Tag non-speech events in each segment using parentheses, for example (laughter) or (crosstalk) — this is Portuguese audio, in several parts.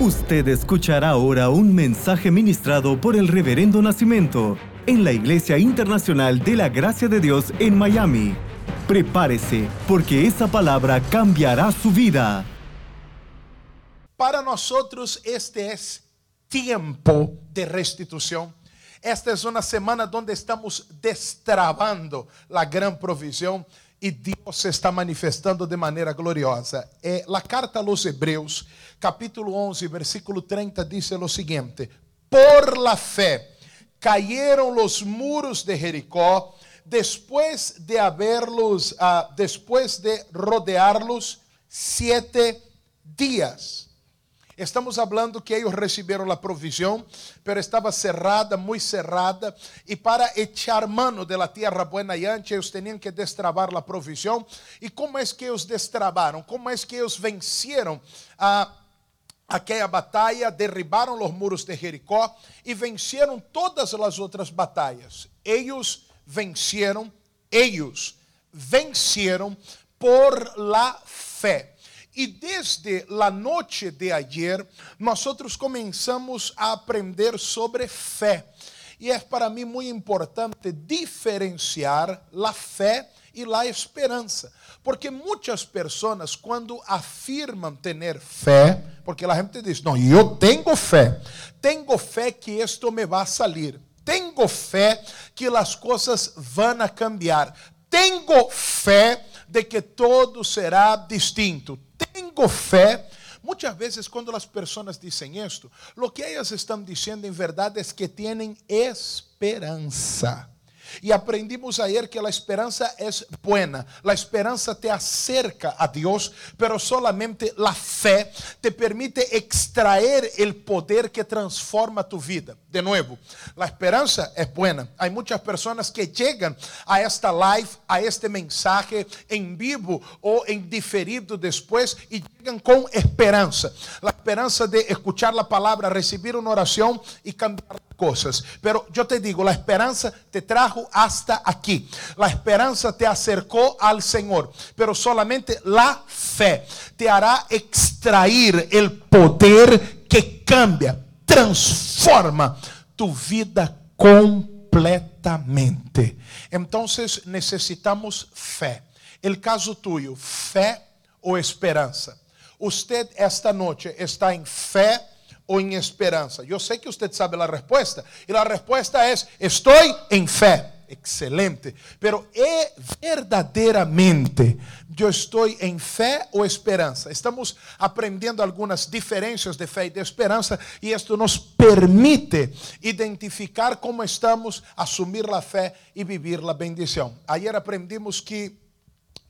Usted escuchará ahora un mensaje ministrado por el Reverendo Nacimiento en la Iglesia Internacional de la Gracia de Dios en Miami. Prepárese, porque esa palabra cambiará su vida. Para nosotros este es tiempo de restitución. Esta es una semana donde estamos destrabando la gran provisión e Deus se está manifestando de maneira gloriosa. É, a carta aos capítulo 11, versículo 30, diz o seguinte: Por la fé cayeron los muros de Jericó, después de haberlos, uh, después de rodearlos siete días. Estamos falando que eles receberam a provisão, pero estava cerrada, muito cerrada, e para echar mano de la tierra buena y ancha, eles tinham que destravar a provisão. E como é que eles destravaram? Como é que eles venceram a aquela batalha, derribaram os muros de Jericó e venceram todas as outras batalhas. Eles venceram, eles venceram por la fé. E desde a noite de ayer, nós começamos a aprender sobre fé. E é para mim muito importante diferenciar a fé e a esperança. Porque muitas pessoas, quando afirmam ter fé, porque a gente diz: Não, eu tenho fé, tenho fé que isto me vai sair, tenho fé que as coisas vão cambiar, tenho fé de que todo será distinto tengo fé. Muitas vezes, quando as pessoas dizem isto, o que elas estão dizendo em verdade é que têm esperança. E aprendimos ayer que a esperança é buena, a esperança te acerca a Deus, pero solamente a fé te permite extraer o poder que transforma tu vida. De novo, a esperança é buena. Há muitas pessoas que chegam a esta live, a este mensaje em vivo ou em diferido depois e chegam com esperança. A esperança de escuchar a palavra, receber uma oração e cambiar coisas. Pero eu te digo, a esperança te trajo hasta aqui. A esperança te acercou ao Senhor, pero solamente a fé te hará extrair o poder que cambia, transforma tu vida completamente. Então necessitamos fé. El caso tuyo, fé ou esperança? Usted esta noite está em fé o en esperanza? Yo sé que usted sabe la respuesta. Y la respuesta es, estoy en fe. Excelente. Pero ¿es verdaderamente yo estoy en fe o esperanza? Estamos aprendiendo algunas diferencias de fe y de esperanza y esto nos permite identificar cómo estamos, asumir la fe y vivir la bendición. Ayer aprendimos que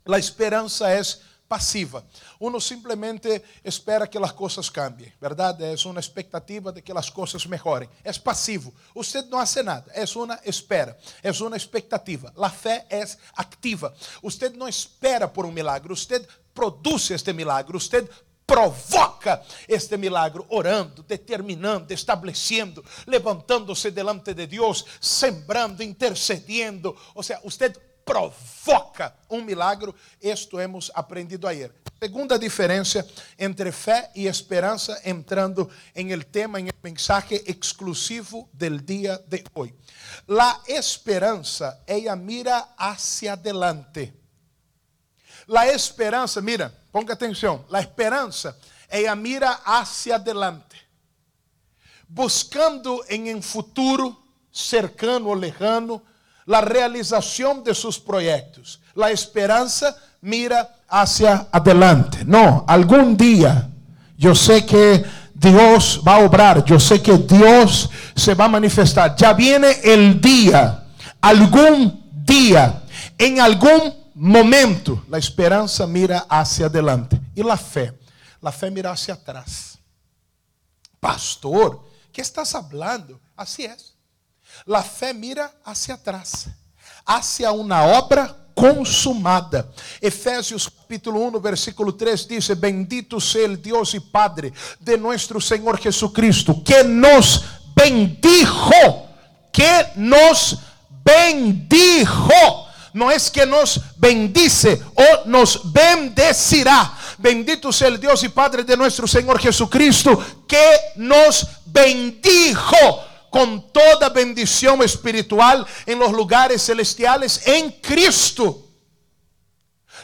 la esperanza es passiva. Uno simplesmente espera que as coisas cambiem, verdade? É uma expectativa de que as coisas melhorem. É passivo. Você não hace nada. É uma espera. É uma expectativa. A fé é activa. Você não espera por um milagre. Você produz este milagre. Você provoca este milagre, orando, determinando, estabelecendo, levantando-se delante de Deus, sembrando, intercediendo. Ou seja, você provoca um milagre. Isto hemos aprendido ayer. Segunda diferença entre fé e esperança, entrando em el tema, em el mensaje exclusivo del dia de hoje. La esperança, ella mira hacia adelante. La esperança, mira, ponga atenção. La esperança, ella mira hacia adelante. Buscando em um futuro cercano ou lejano, la realización de sus proyectos. La esperanza mira hacia adelante. No, algún día yo sé que Dios va a obrar, yo sé que Dios se va a manifestar. Ya viene el día, algún día, en algún momento, la esperanza mira hacia adelante. Y la fe, la fe mira hacia atrás. Pastor, ¿qué estás hablando? Así es. La fé mira hacia atrás, hacia uma obra consumada. Efésios capítulo 1, versículo 3 diz: Bendito seja o Deus e Padre de nosso Senhor Jesucristo, que nos bendijo, que nos bendijo. Não é que nos bendice ou nos bendecirá, Bendito sea el Dios y Padre de nuestro Señor Jesucristo, que nos bendijo con toda bendición espiritual en los lugares celestiales en Cristo.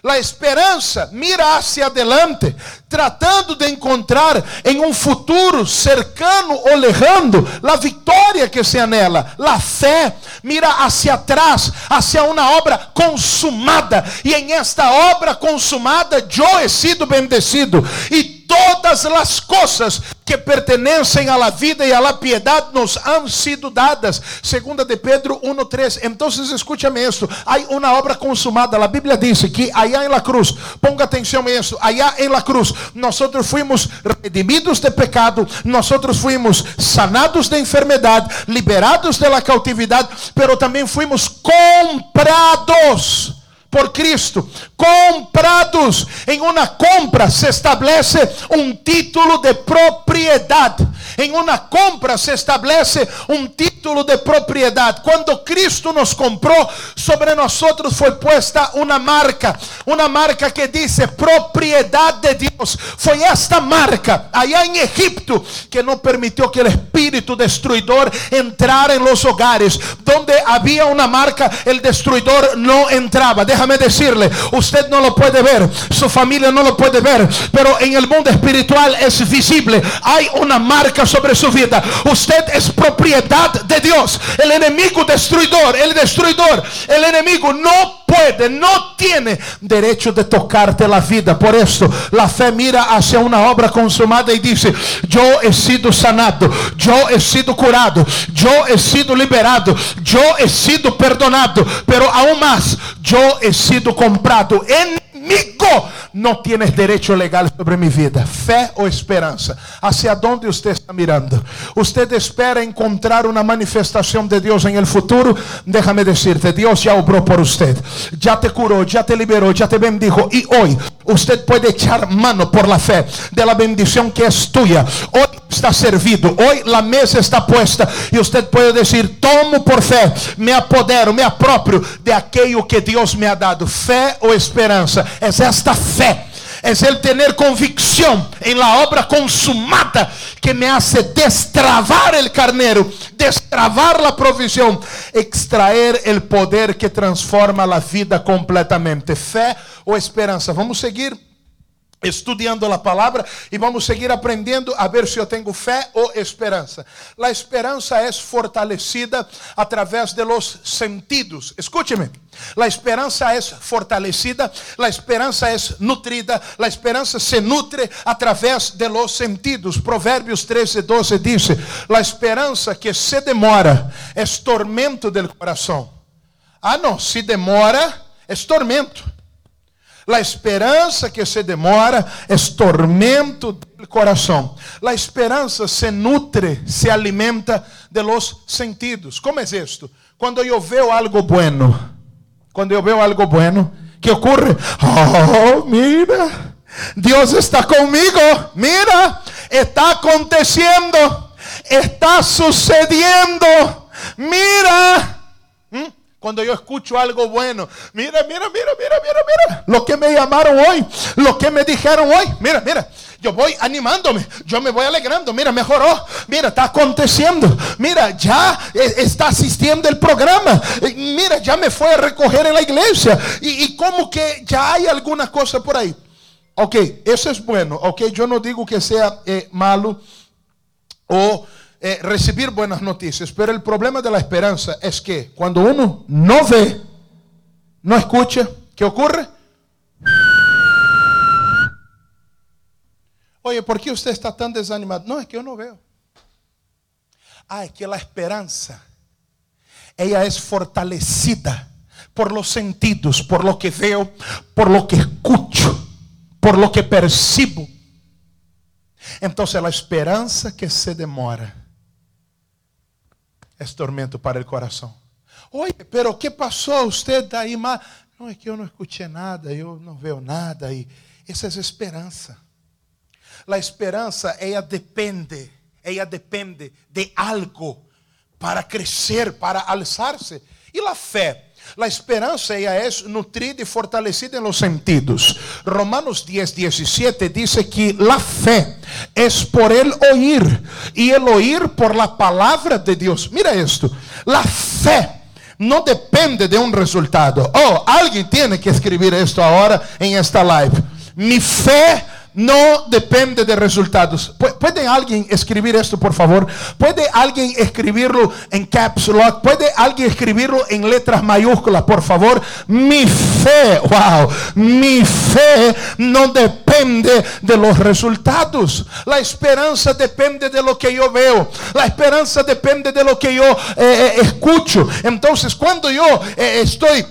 La esperança mira hacia adelante, tratando de encontrar em um futuro cercano ou lejano a vitória que se anela. La fé mira hacia atrás, hacia uma obra consumada, e em esta obra consumada eu he sido bendecido. E todas as coisas que pertenecem à vida e à piedade nos han sido dadas. Segunda de Pedro 1:3. Então, escúchame isso. Há uma obra consumada. A Bíblia diz que allá em la cruz, ponga atenção a isso, allá em la cruz, nós fuimos redimidos de pecado, nós fuimos sanados de enfermidade, liberados de la pero também fuimos comprados por Cristo, comprados. Em uma compra se estabelece um título de propriedade. Em uma compra se estabelece um título de propriedade. Quando Cristo nos comprou, sobre nós foi puesta uma marca, uma marca que diz propriedade de Deus. Foi esta marca, allá em Egipto, que não permitiu que o espírito destruidor entrara em los hogares. Donde havia uma marca, o destruidor não entrava. Déjame decirle, usted no lo puede ver, su familia no lo puede ver, pero en el mundo espiritual es visible. Hay una marca sobre su vida. Usted es propiedad de Dios. El enemigo destruidor, el destruidor, el enemigo no no tiene derecho de tocarte la vida. Por eso la fe mira hacia una obra consumada y dice, yo he sido sanado, yo he sido curado, yo he sido liberado, yo he sido perdonado, pero aún más, yo he sido comprado. Enemigo, não tienes derecho legal sobre minha vida. Fé ou esperança? Hacia onde você está mirando? Você espera encontrar uma manifestação de Deus em el futuro? Déjame decirte, Deus já obrou por você, já te curou, já te liberou, já te bendijo e hoje você pode echar mano por la fé de la bendição que é tuya. Hoje está servido, hoje a mesa está puesta e você pode dizer: tomo por fé, me apodero, me aproprio de aquilo que Deus me ha dado. Ou esperança? É esta fé es el tener convicción en la obra consumada que me hace destravar el carnero, destravar la provisión, extraer el poder que transforma la vida completamente. Fe o esperanza. Vamos seguir estudando a palavra e vamos seguir aprendendo a ver se eu tenho fé ou esperança. A esperança é fortalecida através de los sentidos. Escúcheme. A esperança é fortalecida, a esperança é nutrida, a esperança se nutre através de los sentidos. Provérbios 13, 12 diz: A esperança que se demora é tormento del coração. Ah, não, se demora é tormento. La esperança que se demora é tormento do coração. La esperança se nutre, se alimenta de los sentidos. Como é isto? Quando eu vejo algo bueno, quando eu vejo algo bueno, que ocorre? Oh, mira, Deus está comigo. Mira, está acontecendo, está sucediendo. Mira. Cuando yo escucho algo bueno, mira, mira, mira, mira, mira, mira, lo que me llamaron hoy, lo que me dijeron hoy, mira, mira, yo voy animándome, yo me voy alegrando, mira, mejoró, mira, está aconteciendo, mira, ya está asistiendo el programa, mira, ya me fue a recoger en la iglesia. Y, como que ya hay alguna cosa por ahí. Ok, eso es bueno, ok, yo no digo que sea eh, malo o eh, recibir buenas noticias, pero el problema de la esperanza es que cuando uno no ve, no escucha, ¿qué ocurre? Oye, ¿por qué usted está tan desanimado? No, es que yo no veo. Ah, es que la esperanza, ella es fortalecida por los sentidos, por lo que veo, por lo que escucho, por lo que percibo. Entonces la esperanza que se demora é tormento para o coração. Oi, pero que passou? Usted daí mal. Não é que eu não escutei nada, eu não vejo nada e essa é a esperança. A esperança ela depende, ela depende de algo para crescer, para alçar-se. E a fé? La esperanza ella es nutrida y fortalecida en los sentidos. Romanos 10, 17 dice que la fe es por el oír y el oír por la palabra de Dios. Mira esto, la fe no depende de un resultado. Oh, alguien tiene que escribir esto ahora en esta live. Mi fe no depende de resultados. ¿Puede alguien escribir esto, por favor? ¿Puede alguien escribirlo en caps? ¿Puede alguien escribirlo en letras mayúsculas, por favor? Mi fe, wow, mi fe no depende de los resultados. La esperanza depende de lo que yo veo. La esperanza depende de lo que yo eh, eh, escucho. Entonces, cuando yo eh, estoy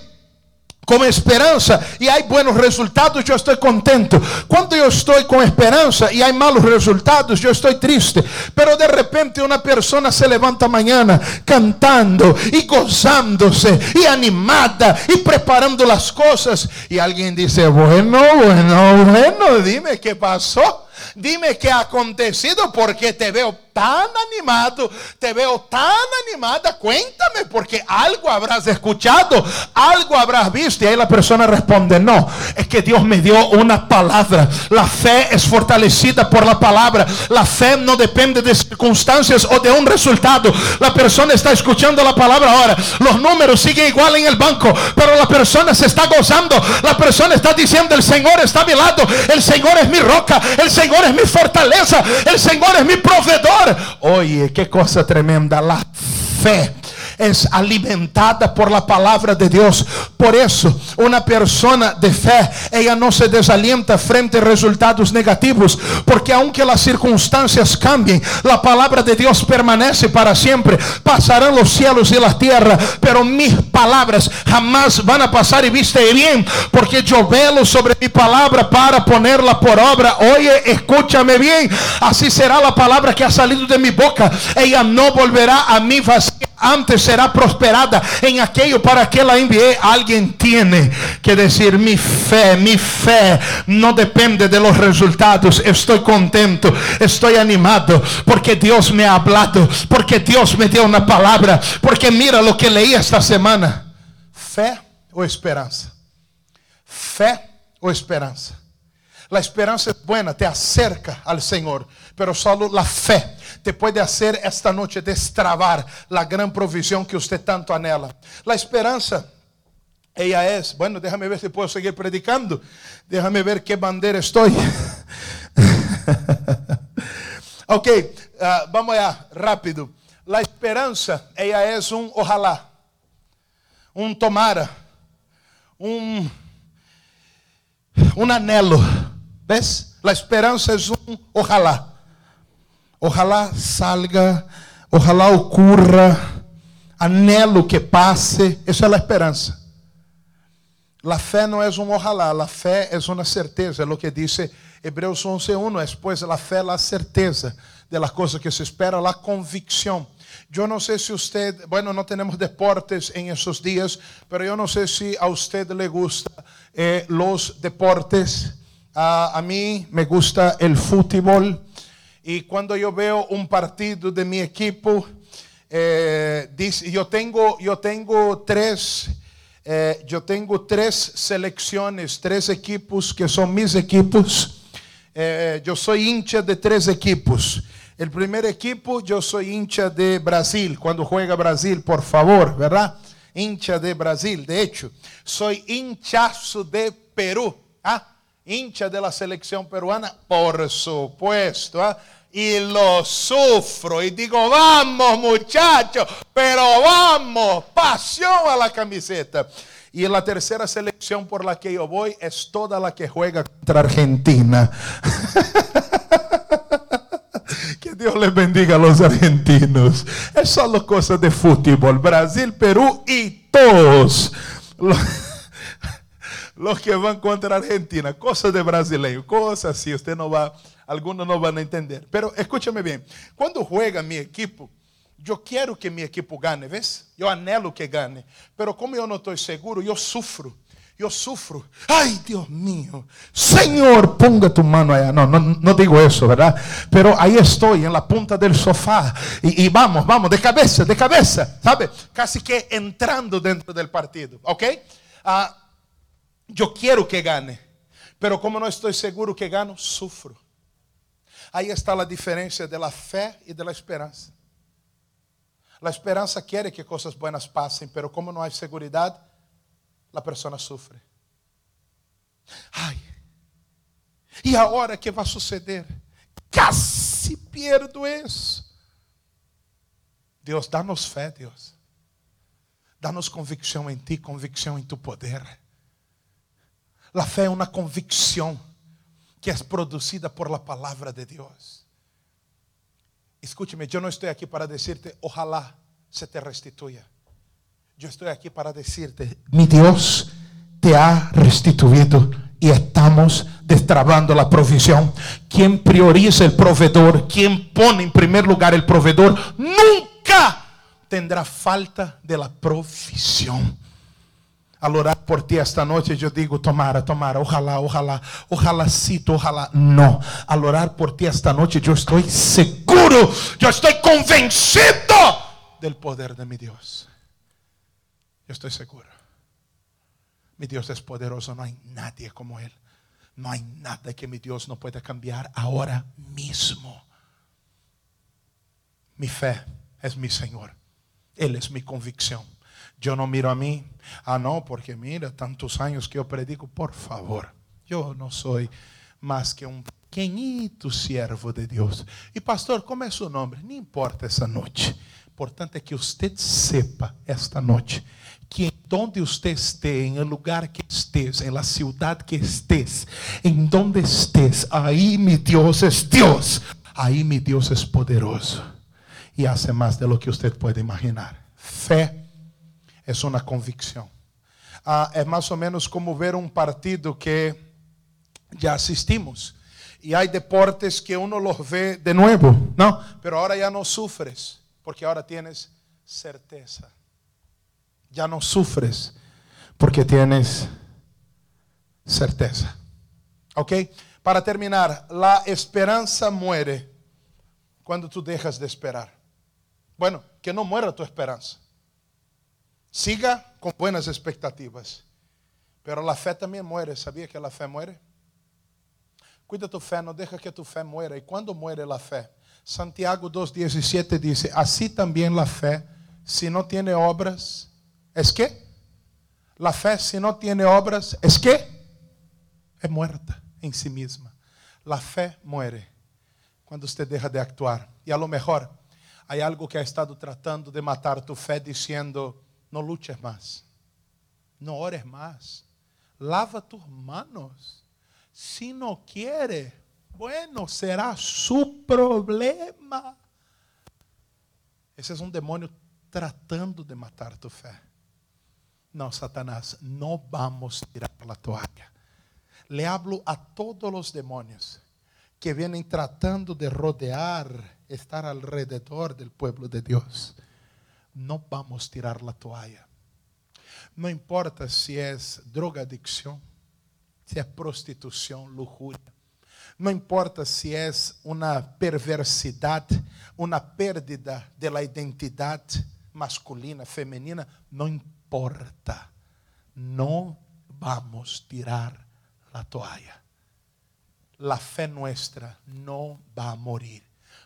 com esperança e há bons resultados, eu estou contento. Quando eu estou com esperança e há malos resultados, eu estou triste. Pero de repente uma pessoa se levanta amanhã cantando e gozándose e animada e preparando as coisas e alguém diz: "Bueno, bueno, bueno, dime que passou." Dime qué ha acontecido porque te veo tan animado, te veo tan animada. Cuéntame porque algo habrás escuchado, algo habrás visto. Y ahí la persona responde, no, es que Dios me dio una palabra. La fe es fortalecida por la palabra. La fe no depende de circunstancias o de un resultado. La persona está escuchando la palabra ahora. Los números siguen igual en el banco, pero la persona se está gozando. La persona está diciendo, el Señor está a mi lado. El Señor es mi roca. El Señor es mi fortaleza, el Señor es mi proveedor. Oye, qué cosa tremenda, la fe es alimentada por la palabra de Dios. Por eso, una persona de fe, ella no se desalienta frente a resultados negativos, porque aunque las circunstancias cambien, la palabra de Dios permanece para siempre. Pasarán los cielos y la tierra, pero mis palabras jamás van a pasar y viste bien, porque yo velo sobre mi palabra para ponerla por obra. Oye, escúchame bien, así será la palabra que ha salido de mi boca. Ella no volverá a mí vacía antes será prosperada en aquello para que la envié. Alguien tiene que decir, mi fe, mi fe no depende de los resultados. Estoy contento, estoy animado, porque Dios me ha hablado, porque Dios me dio una palabra, porque mira lo que leí esta semana. Fe o esperanza. Fe o esperanza. La esperanza es buena, te acerca al Señor, pero solo la fe te puede hacer esta noche destrabar la gran provisión que usted tanto anhela. La esperanza, ella es, bueno, déjame ver si puedo seguir predicando, déjame ver qué bandera estoy. (laughs) ok, uh, vamos allá, rápido. La esperanza, ella es un ojalá, un tomara, un, un anhelo. ¿Ves? La esperanza es un ojalá. Ojalá salga, ojalá ocurra, anhelo que pase. Essa é a esperança. La fé não é um ojalá, la fé é uma certeza, é o que diz Hebreus 11:1, é pois la fé la certeza de las cosas que se espera, la convicção. Eu não sei se usted, bueno, não temos deportes em esses dias, pero eu não sei se a usted le gusta eh, los deportes. Uh, a mí me gusta el fútbol. Y cuando yo veo un partido de mi equipo, eh, dice, yo, tengo, yo tengo tres, eh, yo tengo tres selecciones, tres equipos que son mis equipos. Eh, yo soy hincha de tres equipos. El primer equipo, yo soy hincha de Brasil, cuando juega Brasil, por favor, ¿verdad? Hincha de Brasil, de hecho, soy hinchazo de Perú. ¿ah? Hincha de la selección peruana, por supuesto. ¿ah? Y lo sufro y digo, vamos muchachos, pero vamos, pasión a la camiseta. Y la tercera selección por la que yo voy es toda la que juega contra Argentina. (laughs) que Dios les bendiga a los argentinos. Es solo cosas de fútbol. Brasil, Perú y todos. Que van contra Argentina, cosas de brasileño, cosas así, usted no va, algunos no van a entender. Pero escúchame bien, cuando juega mi equipo, yo quiero que mi equipo gane, ¿ves? Yo anhelo que gane, pero como yo no estoy seguro, yo sufro. yo sufro. Ay, Dios mío. Señor, ponga tu mano allá. No, no, no digo eso, ¿verdad? Pero ahí estoy en la punta del sofá. Y vamos, vamos, de cabeza, de cabeza. ¿Sabe? Casi que entrando dentro del partido. ¿Ok? Ah, yo quiero que gane. Pero como no estoy seguro que gano, sufro. Ahí está de la fe y de la esperanza. La esperanza quiere que cosas buenas pasen, pero como no hay seguridad, a pessoa sofre. Ai, e a hora que vai suceder? Casi pierdo isso. Deus, dá-nos fé, Deus. Dá-nos convicção em Ti, convicção em Tu poder. A fé é uma convicção que é produzida por la palavra de Deus. Escúcheme, eu não estou aqui para dizer-te, ojalá se te restituya. Yo estoy aquí para decirte, mi Dios te ha restituido y estamos destrabando la provisión. Quien prioriza el proveedor, quien pone en primer lugar el proveedor, nunca tendrá falta de la provisión. Al orar por ti esta noche, yo digo, tomara, tomara, ojalá, ojalá, ojalá cito, ojalá. No, al orar por ti esta noche, yo estoy seguro, yo estoy convencido del poder de mi Dios. Eu estou seguro. Mi Deus é poderoso, não há nadie como Ele. Não há nada que mi Deus não pueda cambiar agora mesmo. Mi fé é mi Senhor. Ele é mi convicção. Eu não miro a mim. Ah, não, porque mira, tantos anos que eu predico. Por favor, eu não sou mais que um pequenito servo de Deus. E pastor, como é seu nome? Não importa essa noite. Importante é que você sepa esta noite que donde usted esté, en el lugar que estés, en la ciudad que estés, en donde estés, ahí mi Dios es Dios. Ahí mi Dios es poderoso y hace más de lo que usted puede imaginar. Fe es una convicción. Ah, es más o menos como ver un partido que ya asistimos. Y hay deportes que uno los ve de nuevo, ¿no? Pero ahora ya no sufres, porque ahora tienes certeza ya no sufres porque tienes certeza. ¿Ok? Para terminar, la esperanza muere cuando tú dejas de esperar. Bueno, que no muera tu esperanza. Siga con buenas expectativas. Pero la fe también muere. ¿Sabía que la fe muere? Cuida tu fe, no deja que tu fe muera. ¿Y cuando muere la fe? Santiago 2.17 dice, así también la fe, si no tiene obras, ¿Es que? La fe si no tiene obras, ¿es que? Es muerta en sí misma. La fe muere cuando usted deja de actuar. Y a lo mejor hay algo que ha estado tratando de matar tu fe diciendo, no luches más, no ores más, lava tus manos. Si no quiere, bueno, será su problema. Ese es un demonio tratando de matar tu fe. No, Satanás, no vamos a tirar la toalla. Le hablo a todos los demonios que vienen tratando de rodear, estar alrededor del pueblo de Dios. No vamos a tirar la toalla. No importa si es drogadicción, si es prostitución, lujuria. No importa si es una perversidad, una pérdida de la identidad masculina, femenina, no importa. No vamos a tirar la toalla. La fe nuestra no va a morir.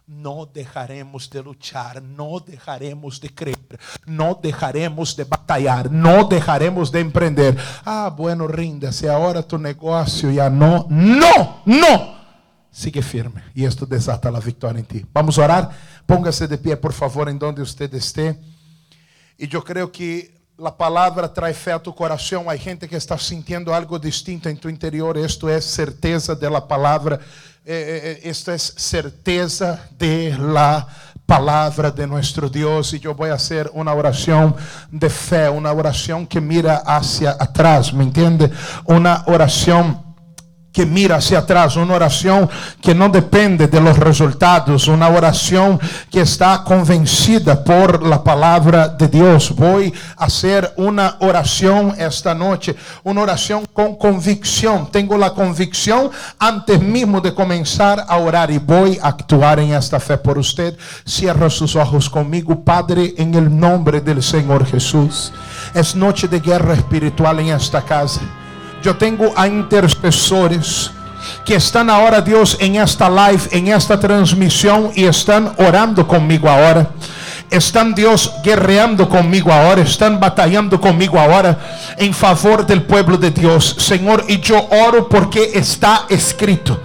No dejaremos de luchar, no dejaremos de creer, no dejaremos de batallar, no dejaremos de emprender. Ah, bueno, ríndase, ahora tu negocio ya no. No, no. Sigue firme y esto desata la victoria en ti. Vamos a orar. Póngase de pie, por favor, en donde usted esté. Y yo creo que a palavra traz fé a tu coração. Há gente que está sintiendo algo distinto em tu interior. Isto é certeza de la palavra. Isto é certeza de la palavra de nuestro Deus. E eu vou fazer uma oração de fé, uma oração que mira hacia atrás, ¿me entende? Uma oração que mira hacia atrás, una oración que no depende de los resultados, una oración que está convencida por la palabra de Dios. Voy a hacer una oración esta noche, una oración con convicción. Tengo la convicción antes mismo de comenzar a orar y voy a actuar en esta fe por usted. Cierra sus ojos conmigo, Padre, en el nombre del Señor Jesús. Es noche de guerra espiritual en esta casa. Eu tenho a intercessores que estão agora, Deus, em esta live, em esta transmissão e estão orando comigo agora. Estão, Deus, guerreando comigo agora, estão batalhando comigo agora em favor do povo de Deus, Senhor. E eu oro porque está escrito,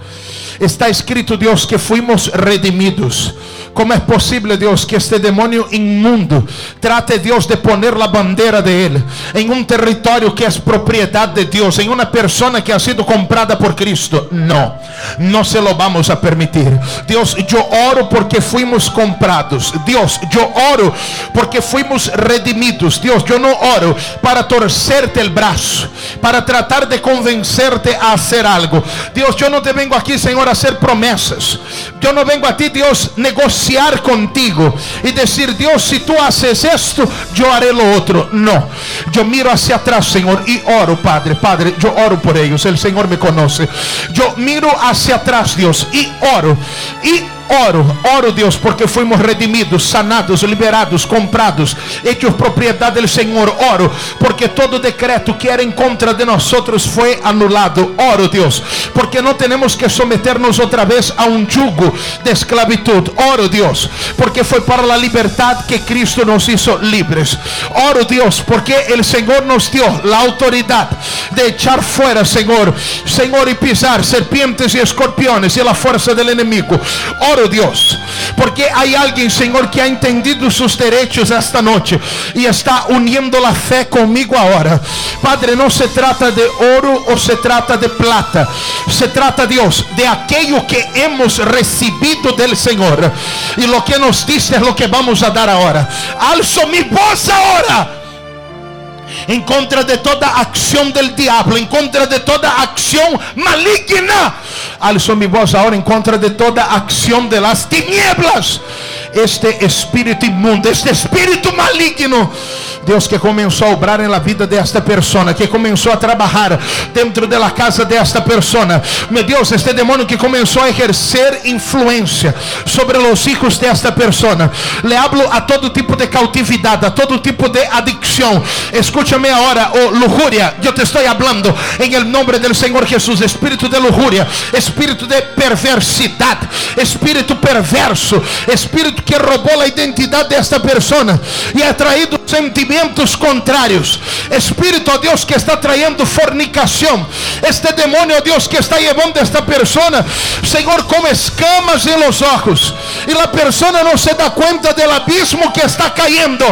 está escrito, Deus, que fuimos redimidos. ¿Cómo es posible, Dios, que este demonio inmundo trate, Dios, de poner la bandera de Él en un territorio que es propiedad de Dios, en una persona que ha sido comprada por Cristo? No, no se lo vamos a permitir. Dios, yo oro porque fuimos comprados. Dios, yo oro porque fuimos redimidos. Dios, yo no oro para torcerte el brazo, para tratar de convencerte a hacer algo. Dios, yo no te vengo aquí, Señor, a hacer promesas. Yo no vengo a ti, Dios, negociar contigo y decir, Dios, si tú haces esto, yo haré lo otro. No, yo miro hacia atrás, Señor, y oro, Padre, Padre, yo oro por ellos. El Señor me conoce. Yo miro hacia atrás, Dios, y oro. Y Oro, oro Deus, porque fomos redimidos, sanados, liberados, comprados, hechos propriedade do Senhor. Oro, porque todo decreto que era em contra de nós foi anulado. Oro, Deus, porque não temos que someternos outra vez a um jugo de esclavitud. Oro, Deus, porque foi para a liberdade que Cristo nos hizo libres. Oro, Deus, porque o Senhor nos deu a autoridade de echar fora, Senhor, Senhor, e pisar serpientes e escorpiones e a força do inimigo. Oro, Dios, porque hay alguien, Señor, que ha entendido sus derechos esta noche y está uniendo la fe conmigo ahora. Padre, no se trata de oro o se trata de plata, se trata, Dios, de aquello que hemos recibido del Señor. Y lo que nos dice es lo que vamos a dar ahora. Alzo mi voz ahora em contra de toda acção del diabo, em contra de toda acção maligna. Alzo mi voz ahora em contra de toda acção de las tinieblas. Este espírito imundo, este espírito maligno Deus que começou a obrar na vida desta pessoa, que começou a trabalhar dentro da casa desta pessoa. Meu Deus, este demônio que começou a exercer influência sobre os filhos desta pessoa. Le hablo a todo tipo de cautividade, a todo tipo de adicção. Escúchame agora, oh lujuria. Eu te estou falando em nome do Senhor Jesus. Espírito de lujuria, espírito de perversidade, espírito perverso, espírito que roubou a identidade desta pessoa e ha traído sentimientos contrarios. Espíritu, oh Dios, que está trayendo fornicación. Este demonio, Dios, que está llevando a esta persona, Señor, como escamas en los ojos. Y la persona no se da cuenta del abismo que está cayendo.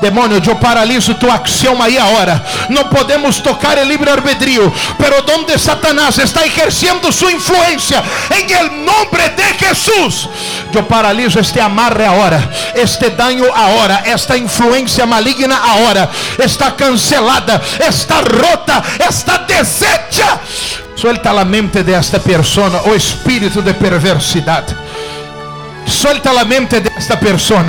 Demonio, yo paralizo tu acción ahí ahora. No podemos tocar el libre albedrío. Pero donde Satanás está ejerciendo su influencia, en el nombre de Jesús, yo paralizo este amarre ahora, este daño ahora, esta influencia maligna ahora está cancelada, está rota, está deshecha. Suelta a mente desta pessoa o espírito de perversidade. Suelta a mente desta pessoa.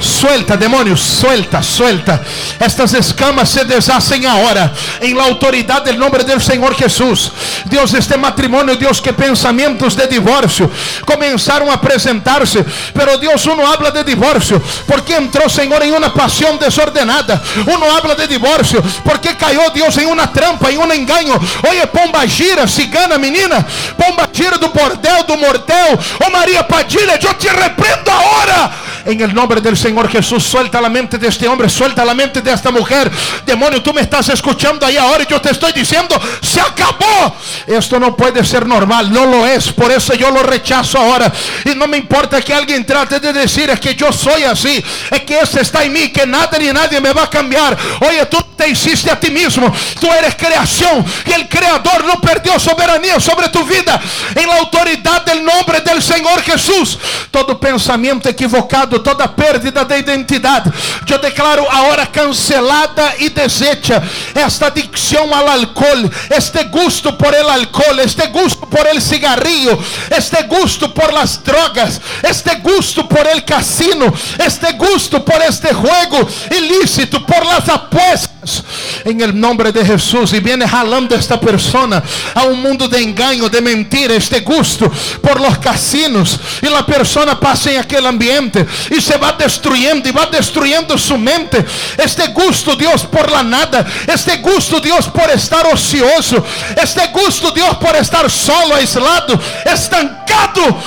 Suelta, demônio, suelta, suelta. Estas escamas se deshacen agora em la autoridade do nome do Senhor Jesus. Deus, este matrimônio, Deus, que pensamentos de divórcio começaram a apresentar-se, pero Deus, uno habla de divórcio porque entrou, Senhor, em uma paixão desordenada. Uno habla de divórcio porque caiu, Deus, em uma trampa, em um engano. Oye, pomba gira, cigana, menina, pomba gira do bordel, do mortel. Oh Maria Padilha, eu te reprendo ahora. En el nombre del Señor Jesús, suelta la mente de este hombre, suelta la mente de esta mujer. Demonio, tú me estás escuchando ahí ahora y yo te estoy diciendo, se acabó. Esto no puede ser normal, no lo es. Por eso yo lo rechazo ahora. Y no me importa que alguien trate de decir, es que yo soy así, es que ese está en mí, que nada ni nadie me va a cambiar. Oye, tú te hiciste a ti mismo, tú eres creación y el creador no perdió soberanía sobre tu vida. En la autoridad del nombre del Señor Jesús, todo pensamiento equivocado toda perda de identidade. Eu declaro agora cancelada e desecha esta adicção ao álcool, este gusto por el alcohol, este gusto por el cigarrillo, este gusto por las drogas, este gusto por el casino, este gusto por este juego ilícito, por las apuestas. En el nombre de Jesús y viene jalando esta persona a un mundo de engaño, de mentira, este gusto por los casinos y la persona pasa en aquel ambiente y se va destruyendo y va destruyendo su mente. Este gusto, Dios, por la nada, este gusto, Dios, por estar ocioso, este gusto, Dios, por estar solo, aislado, estancado.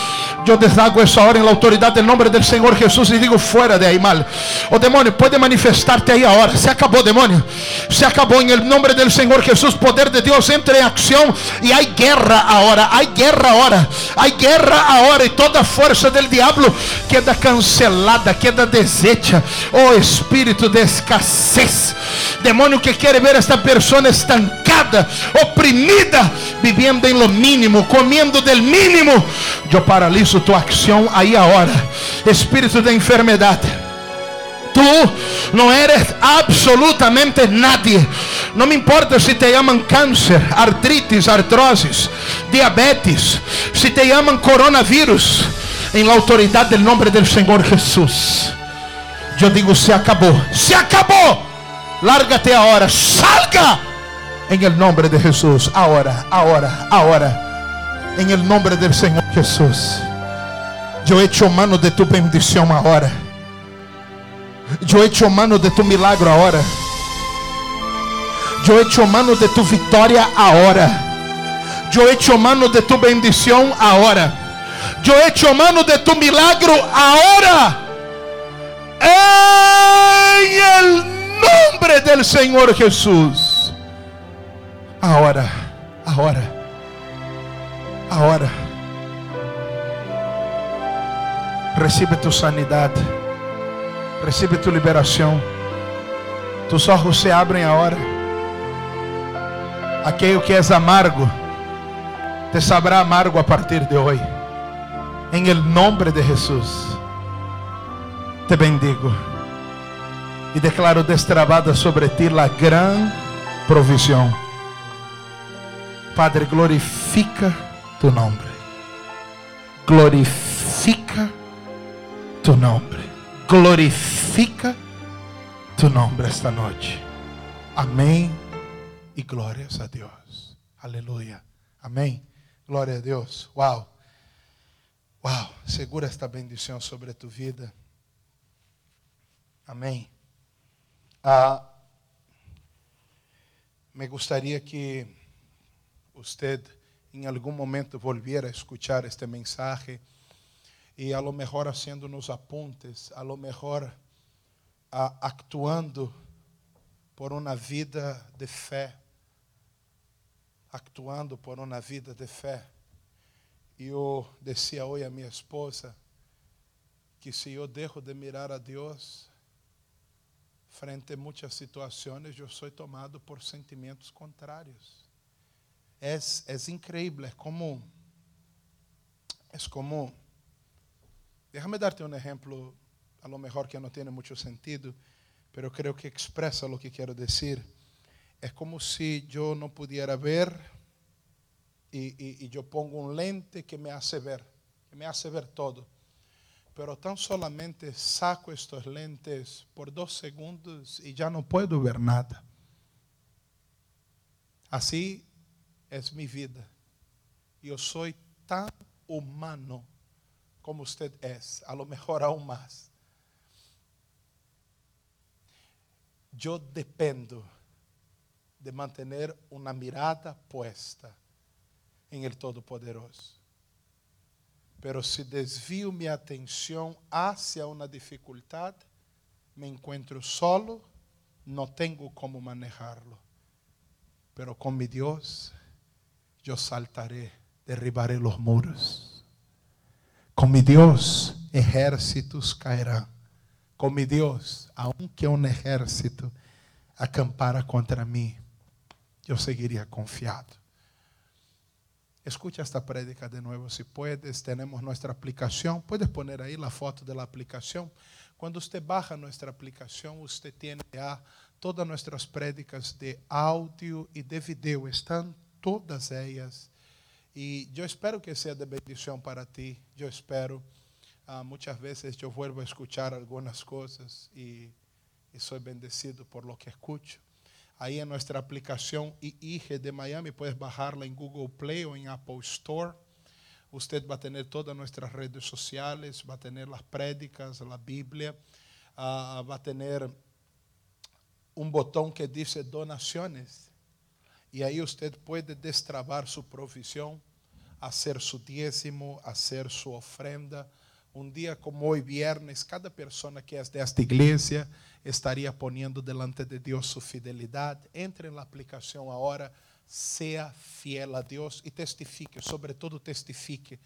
Eu deshago essa hora em la autoridade do nome do Senhor Jesus e digo fora de aí mal. O demônio pode manifestar-te aí agora. Se acabou, demônio. Se acabou em nome do Senhor Jesus. Poder de Deus entra em ação e há guerra agora. Há guerra agora. Há guerra agora e toda a força do diabo queda cancelada, queda desecha. Oh espírito de escassez. Demônio que quer ver esta pessoa estancada, oprimida, vivendo em lo mínimo, comendo del mínimo. Eu paraliso tu aí agora. Espírito de enfermidade. Tu não eres absolutamente nadie. Não me importa se te chamam câncer, artrites, artroses, diabetes, se te chamam coronavírus, em la autoridade do nome do Senhor Jesus. Eu digo: se acabou, se acabou. Lárgate agora, salga em el nome de Jesus. Agora, agora, agora. Em el do Senhor Jesus. Eu echo mano de tu bendição agora. Eu echo mano de tu milagro agora. Eu echo mano de tu vitória agora. Eu echo mano de tu bendição agora. Eu echo mano de tu milagro agora. Em el nome do Senhor Jesus. Agora, agora, agora. Recebe tu sanidade. Recebe tu liberação. Tus olhos se abrem agora. Aquele que és amargo, te sabrá amargo a partir de hoje. Em nome de Jesus, te bendigo e declaro destravada sobre ti a gran provisão. Padre, glorifica tu nome. Glorifica tu nome. Glorifica tu nome esta noite. Amém e glórias a Deus. Aleluia. Amém. Glória a Deus. Uau. Uau. Segura esta bendição sobre tu vida. Amém. Ah, me gostaria que usted em algum momento volviera a escuchar este mensaje e a lo mejor haciendo unos apuntes, a lo mejor actuando por uma vida de fé, actuando por uma vida de fé. E eu decía hoje a minha esposa que se eu dejo de mirar a Deus frente a muitas situações, eu sou tomado por sentimentos contrários. É, é incrível, é como, é como, déjame darte um exemplo, a lo mejor que não tem muito sentido, pero creo que expressa o que quero dizer. É como se eu não pudiera ver e, e, e eu pongo um lente que me hace ver, que me hace ver todo pero tan solamente saco estos lentes por dos segundos y ya no puedo ver nada. Así es mi vida. Yo soy tan humano como usted es, a lo mejor aún más. Yo dependo de mantener una mirada puesta en el Todopoderoso. Pero se desvio minha atenção hacia uma dificuldade, me encontro solo, não tenho como manejá-lo. Pero com mi Deus, eu saltaré, derribaré os muros. Com mi Deus, ejércitos cairão. Com mi Deus, aunque um ejército acampara contra mim, eu seguiria confiado. Escucha esta prédica de nuevo si puedes. Tenemos nuestra aplicación. Puedes poner ahí la foto de la aplicación. Cuando usted baja nuestra aplicación, usted tiene ya todas nuestras prédicas de audio y de video. Están todas ellas. Y yo espero que sea de bendición para ti. Yo espero. Uh, muchas veces yo vuelvo a escuchar algunas cosas y, y soy bendecido por lo que escucho. Ahí en nuestra aplicación IIG de Miami, puedes bajarla en Google Play o en Apple Store. Usted va a tener todas nuestras redes sociales, va a tener las prédicas, la Biblia, uh, va a tener un botón que dice donaciones. Y ahí usted puede destrabar su provisión, hacer su diezmo, hacer su ofrenda. Un día como hoy, viernes, cada persona que es de esta estaria poniendo delante de Deus sua fidelidade. Entre na aplicação agora, seja fiel a Deus e testifique, sobretudo testifique,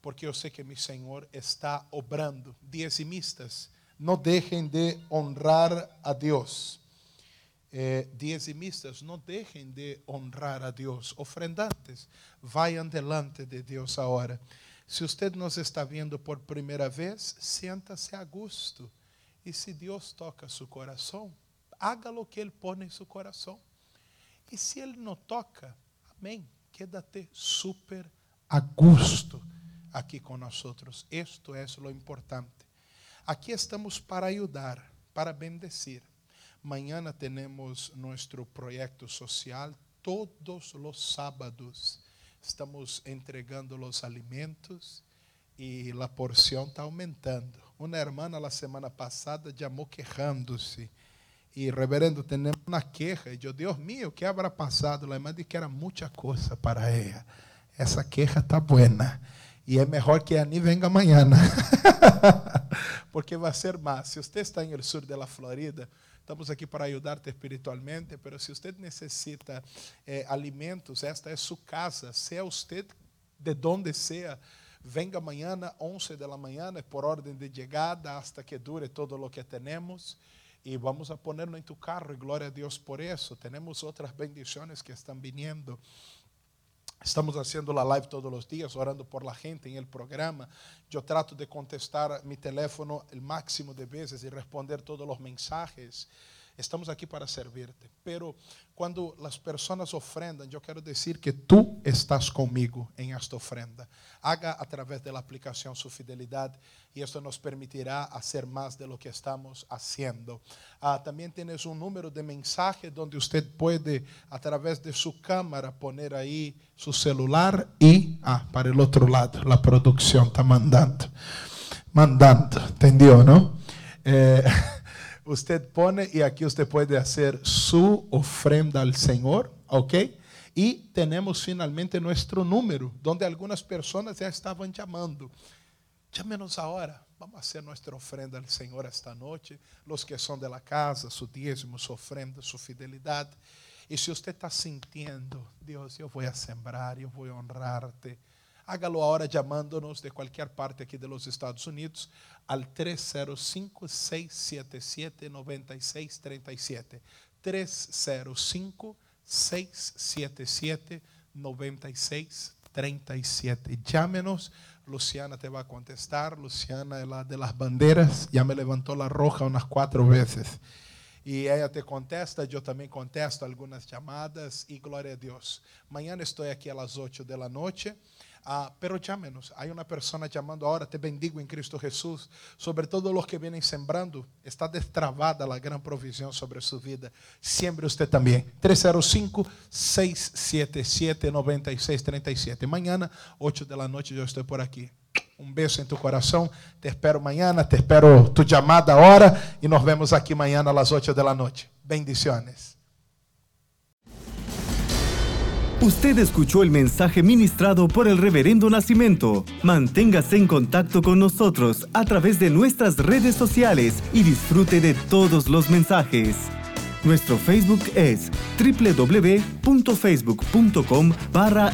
porque eu sei que meu Senhor está obrando. Dizimistas, não deixem de honrar a Deus. Eh, não deixem de honrar a Deus. Ofrendantes, vayam delante de Deus agora. Se você nos está vendo por primeira vez, sienta-se a gosto e se Deus toca seu coração, haga lo que Ele põe em seu coração. E se Ele não toca, amém. Quédate super a gusto aqui com nós. Isto é o importante. Aqui estamos para ajudar, para bendecir. Mañana temos nosso projeto social todos os sábados. Estamos entregando os alimentos e a porção está aumentando. Uma irmã na semana passada llamou quejándose. E, reverendo, temos uma queja. E eu, Deus mío, que habrá passado? A irmã disse que era muita coisa para ela. Essa queja está buena. E é melhor que (laughs) a nem venga amanhã. Porque vai ser mais. Se você está no sul da Florida, estamos aqui para ajudar-te espiritualmente, mas se você necessita eh, alimentos, esta é sua casa, seja você de onde seja venga mañana, 11 de la mañana, por orden de llegada, hasta que dure todo lo que tenemos. Y vamos a ponerlo en tu carro y gloria a Dios por eso. Tenemos otras bendiciones que están viniendo. Estamos haciendo la live todos los días, orando por la gente en el programa. Yo trato de contestar mi teléfono el máximo de veces y responder todos los mensajes. Estamos aqui para servirte. Pero quando as pessoas ofrendam, eu quero dizer que tu estás comigo em esta ofrenda. Haga através da aplicação sua fidelidade e isso nos permitirá fazer mais de lo que estamos haciendo. Ah, também tens um número de mensagem onde você pode, através de sua câmera, poner aí seu celular e, ah, para o outro lado, a produção está mandando. Mandando, entendeu, não? Eh, (laughs) usted pone y aquí usted puede hacer su ofrenda al Señor, ¿ok? Y tenemos finalmente nuestro número, donde algunas personas ya estaban llamando. Llámenos ahora. Vamos a hacer nuestra ofrenda al Señor esta noche. Los que son de la casa, su diezmo, su ofrenda, su fidelidad. Y si usted está sintiendo, Dios, yo voy a sembrar, voy a honrarte. Hágalo ahora llamándonos de cualquier parte aquí de los Estados Unidos al 305-677-9637. 305-677-9637. Llámenos. Luciana te va a contestar. Luciana es la de las banderas. Ya me levantó la roja unas cuatro veces. Y ella te contesta, yo también contesto algunas llamadas y gloria a Dios. Mañana estoy aquí a las 8 de la noche. Ah, pero llámenos. Hay una persona llamando ahora, te bendigo en Cristo Jesús. Sobre todo los que vienen sembrando, está destrabada la gran provisión sobre su vida. Siembre usted también. 305-677-9637. Mañana, 8 de la noche, yo estoy por aquí. Um beijo em tu coração. Te espero amanhã, te espero tu chamada hora e nos vemos aqui amanhã às 8 da noite. Bendiciones. Usted escuchó el mensaje ministrado por el reverendo Nacimiento. Manténgase en contacto con nosotros a través de nuestras redes sociales y disfrute de todos los mensajes. Nuestro Facebook es www.facebook.com barra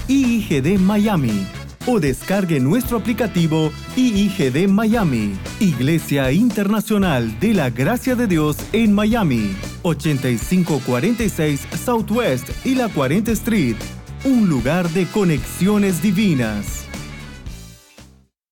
Miami o descargue nuestro aplicativo IIGD Miami, Iglesia Internacional de la Gracia de Dios en Miami, 8546 Southwest y la 40 Street un lugar de conexiones divinas.